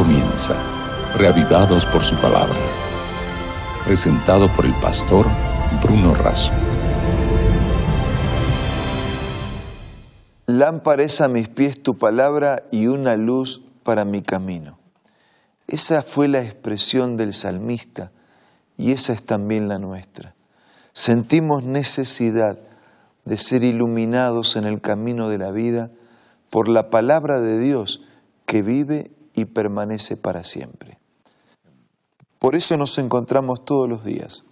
comienza, reavivados por su palabra. Presentado por el pastor Bruno Razo. Lámpara es a mis pies tu palabra y una luz para mi camino. Esa fue la expresión del salmista y esa es también la nuestra. Sentimos necesidad de ser iluminados en el camino de la vida por la palabra de Dios que vive y permanece para siempre. Por eso nos encontramos todos los días,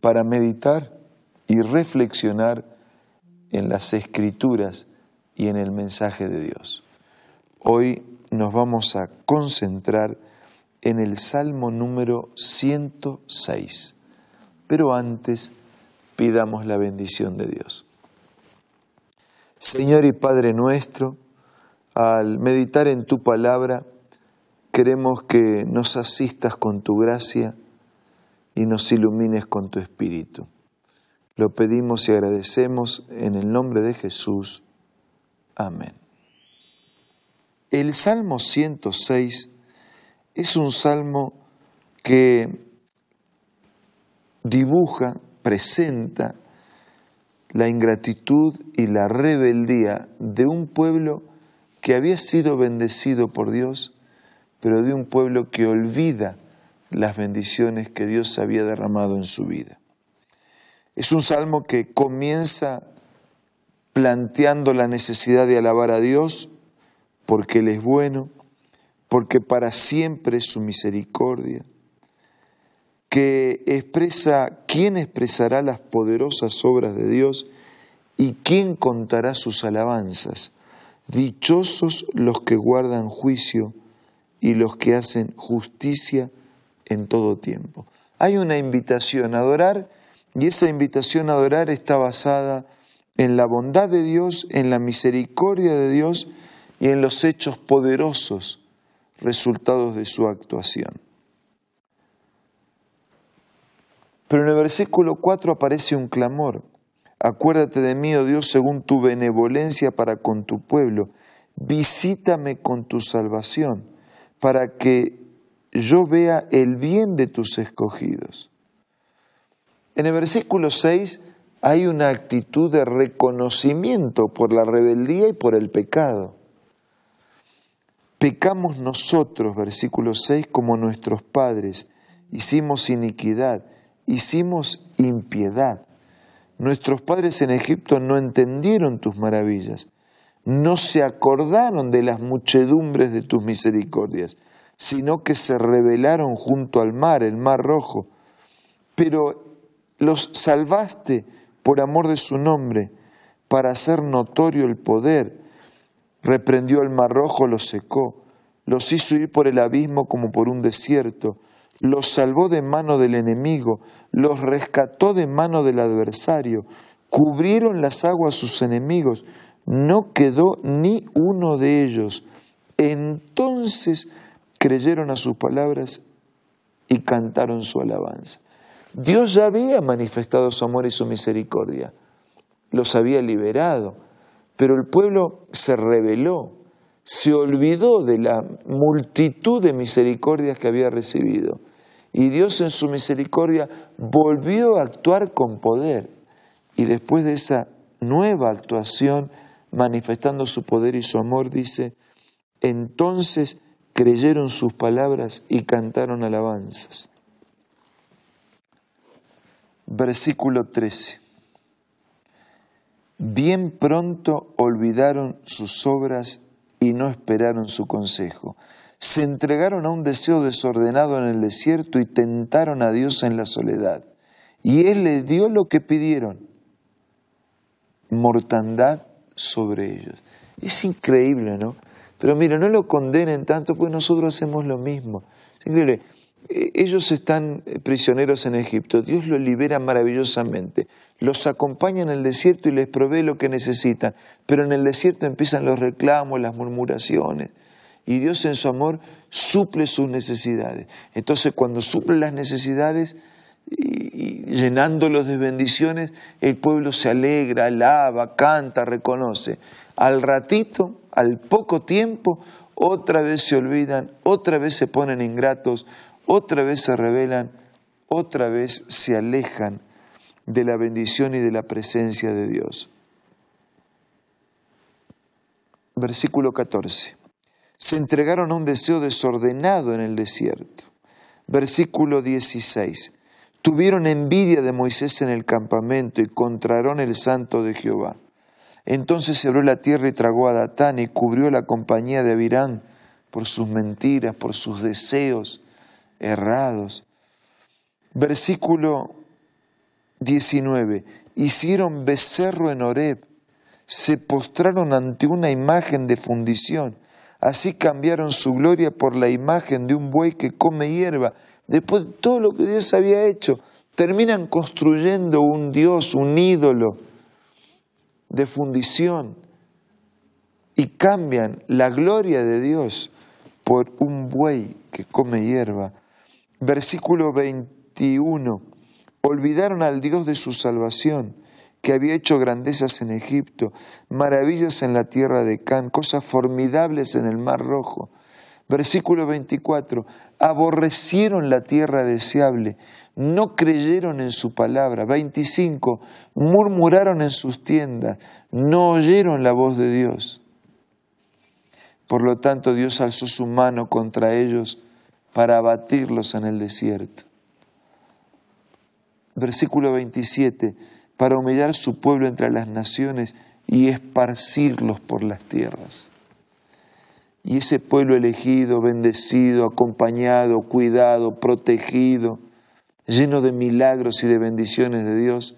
para meditar y reflexionar en las escrituras y en el mensaje de Dios. Hoy nos vamos a concentrar en el Salmo número 106, pero antes pidamos la bendición de Dios. Señor y Padre nuestro, al meditar en tu palabra, queremos que nos asistas con tu gracia y nos ilumines con tu espíritu. Lo pedimos y agradecemos en el nombre de Jesús. Amén. El Salmo 106 es un salmo que dibuja, presenta la ingratitud y la rebeldía de un pueblo que había sido bendecido por Dios, pero de un pueblo que olvida las bendiciones que Dios había derramado en su vida. Es un salmo que comienza planteando la necesidad de alabar a Dios porque Él es bueno, porque para siempre es su misericordia, que expresa quién expresará las poderosas obras de Dios y quién contará sus alabanzas. Dichosos los que guardan juicio y los que hacen justicia en todo tiempo. Hay una invitación a adorar y esa invitación a adorar está basada en la bondad de Dios, en la misericordia de Dios y en los hechos poderosos resultados de su actuación. Pero en el versículo 4 aparece un clamor. Acuérdate de mí, oh Dios, según tu benevolencia para con tu pueblo. Visítame con tu salvación, para que yo vea el bien de tus escogidos. En el versículo 6 hay una actitud de reconocimiento por la rebeldía y por el pecado. Pecamos nosotros, versículo 6, como nuestros padres, hicimos iniquidad, hicimos impiedad. Nuestros padres en Egipto no entendieron tus maravillas, no se acordaron de las muchedumbres de tus misericordias, sino que se rebelaron junto al mar, el mar rojo. Pero los salvaste por amor de su nombre, para hacer notorio el poder. Reprendió el mar rojo, los secó, los hizo ir por el abismo como por un desierto los salvó de mano del enemigo, los rescató de mano del adversario, cubrieron las aguas sus enemigos, no quedó ni uno de ellos. Entonces creyeron a sus palabras y cantaron su alabanza. Dios ya había manifestado su amor y su misericordia, los había liberado, pero el pueblo se rebeló, se olvidó de la multitud de misericordias que había recibido y Dios en su misericordia volvió a actuar con poder. Y después de esa nueva actuación, manifestando su poder y su amor, dice, entonces creyeron sus palabras y cantaron alabanzas. Versículo 13. Bien pronto olvidaron sus obras y no esperaron su consejo se entregaron a un deseo desordenado en el desierto y tentaron a Dios en la soledad. Y Él les dio lo que pidieron, mortandad sobre ellos. Es increíble, ¿no? Pero mira, no lo condenen tanto porque nosotros hacemos lo mismo. Es increíble. E, ellos están prisioneros en Egipto, Dios los libera maravillosamente, los acompaña en el desierto y les provee lo que necesitan, pero en el desierto empiezan los reclamos, las murmuraciones, y Dios en su amor suple sus necesidades. Entonces cuando suple las necesidades y, llenándolos de bendiciones, el pueblo se alegra, alaba, canta, reconoce. Al ratito, al poco tiempo, otra vez se olvidan, otra vez se ponen ingratos, otra vez se rebelan, otra vez se alejan de la bendición y de la presencia de Dios. Versículo 14. Se entregaron a un deseo desordenado en el desierto. Versículo 16. Tuvieron envidia de Moisés en el campamento y contraron el santo de Jehová. Entonces se abrió la tierra y tragó a Datán y cubrió la compañía de Abirán por sus mentiras, por sus deseos errados. Versículo 19. Hicieron becerro en Horeb, se postraron ante una imagen de fundición. Así cambiaron su gloria por la imagen de un buey que come hierba. Después de todo lo que Dios había hecho, terminan construyendo un Dios, un ídolo de fundición y cambian la gloria de Dios por un buey que come hierba. Versículo 21. Olvidaron al Dios de su salvación, que había hecho grandezas en Egipto, maravillas en la tierra de Can, cosas formidables en el mar rojo. Versículo 24. Aborrecieron la tierra deseable, no creyeron en su palabra. 25. Murmuraron en sus tiendas, no oyeron la voz de Dios. Por lo tanto, Dios alzó su mano contra ellos para abatirlos en el desierto. Versículo 27. Para humillar su pueblo entre las naciones y esparcirlos por las tierras. Y ese pueblo elegido, bendecido, acompañado, cuidado, protegido, lleno de milagros y de bendiciones de Dios,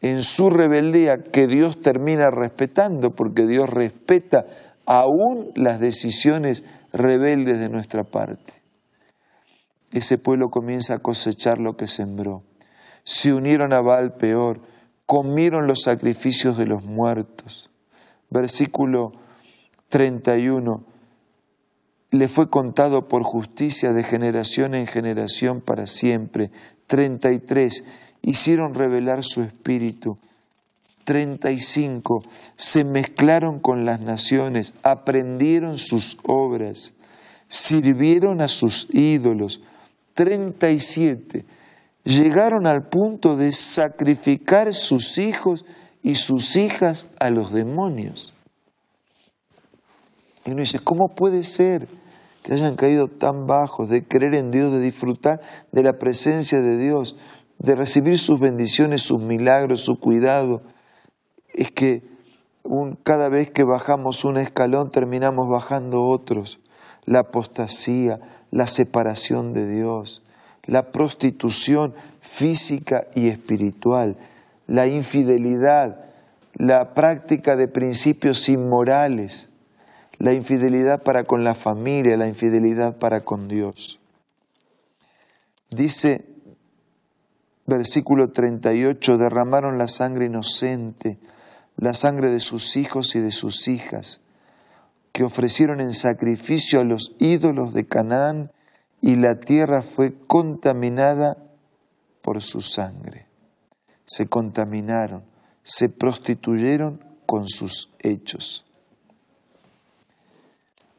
en su rebeldía que Dios termina respetando, porque Dios respeta aún las decisiones rebeldes de nuestra parte. Ese pueblo comienza a cosechar lo que sembró. Se unieron a Baal peor, comieron los sacrificios de los muertos. Versículo 31 le fue contado por justicia de generación en generación para siempre. 33. Hicieron revelar su espíritu. 35. Se mezclaron con las naciones, aprendieron sus obras, sirvieron a sus ídolos. 37. Llegaron al punto de sacrificar sus hijos y sus hijas a los demonios. Y uno dice, ¿cómo puede ser? que hayan caído tan bajos, de creer en Dios, de disfrutar de la presencia de Dios, de recibir sus bendiciones, sus milagros, su cuidado. Es que cada vez que bajamos un escalón terminamos bajando otros. La apostasía, la separación de Dios, la prostitución física y espiritual, la infidelidad, la práctica de principios inmorales la infidelidad para con la familia, la infidelidad para con Dios. Dice versículo 38, derramaron la sangre inocente, la sangre de sus hijos y de sus hijas, que ofrecieron en sacrificio a los ídolos de Canaán, y la tierra fue contaminada por su sangre. Se contaminaron, se prostituyeron con sus hechos.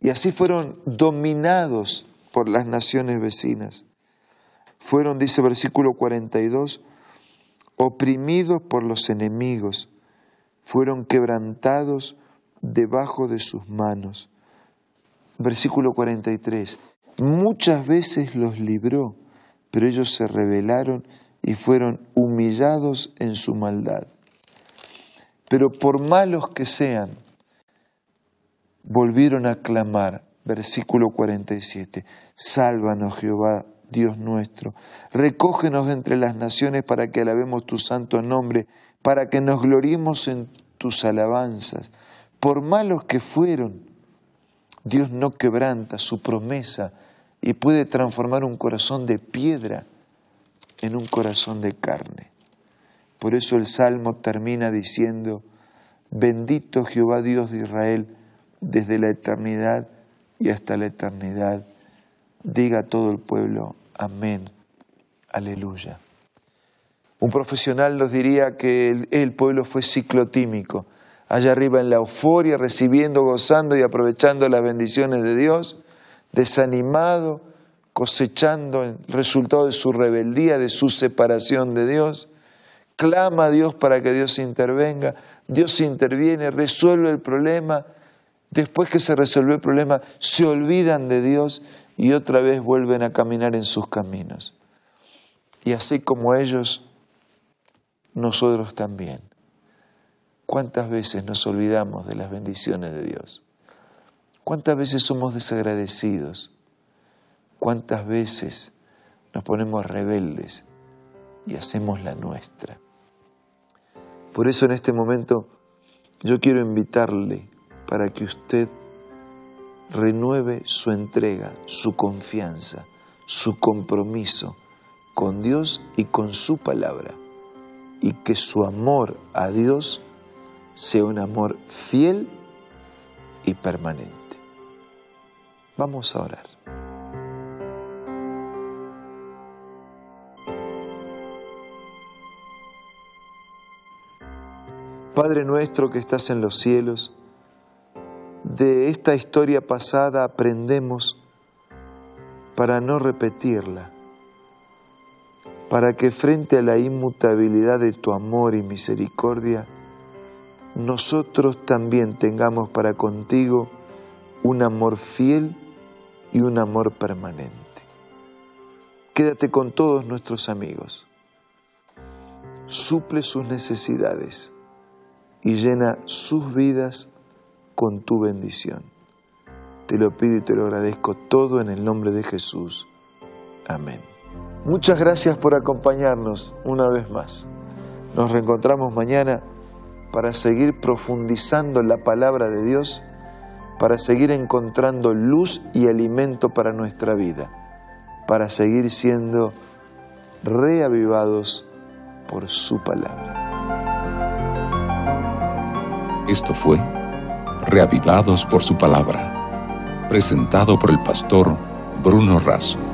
Y así fueron dominados por las naciones vecinas. Fueron, dice versículo 42, oprimidos por los enemigos, fueron quebrantados debajo de sus manos. Versículo 43, muchas veces los libró, pero ellos se rebelaron y fueron humillados en su maldad. Pero por malos que sean, volvieron a clamar, versículo 47, Sálvanos Jehová, Dios nuestro, recógenos entre las naciones para que alabemos tu santo nombre, para que nos gloriemos en tus alabanzas. Por malos que fueron, Dios no quebranta su promesa y puede transformar un corazón de piedra en un corazón de carne. Por eso el Salmo termina diciendo, bendito Jehová Dios de Israel, desde la eternidad y hasta la eternidad. Diga todo el pueblo, amén, aleluya. Un profesional nos diría que el, pueblo fue ciclotímico. allá arriba en la euforia, recibiendo, gozando y aprovechando las bendiciones de Dios, desanimado, cosechando el resultado de su rebeldía, de su separación de Dios, clama a Dios para que Dios intervenga, Dios interviene, resuelve el problema, después que se resuelve el problema, se olvidan de Dios y otra vez vuelven a caminar en sus caminos. Y así como ellos, nosotros también. ¿Cuántas veces nos olvidamos de las bendiciones de Dios? ¿Cuántas veces somos desagradecidos? ¿Cuántas veces nos ponemos rebeldes y hacemos la nuestra? Por eso en este momento yo quiero invitarle para que usted renueve su entrega, su confianza, su compromiso con Dios y con su palabra, y que su amor a Dios sea un amor fiel y permanente. Vamos a orar. Padre nuestro que estás en los cielos, de esta historia pasada aprendemos para no repetirla para que frente a la inmutabilidad de tu amor y misericordia, nosotros también tengamos para contigo un amor fiel y un amor permanente. Quédate con todos nuestros amigos, suple sus necesidades y llena sus vidas con tu bendición. Te lo pido y te lo agradezco todo en el nombre de Jesús. Amén. Muchas gracias por acompañarnos una vez más. Nos reencontramos mañana para seguir profundizando la palabra de Dios, para seguir encontrando luz y alimento para nuestra vida, para seguir siendo reavivados por su palabra. Esto fue Reavivados por su palabra, presentado por el pastor Bruno Razo.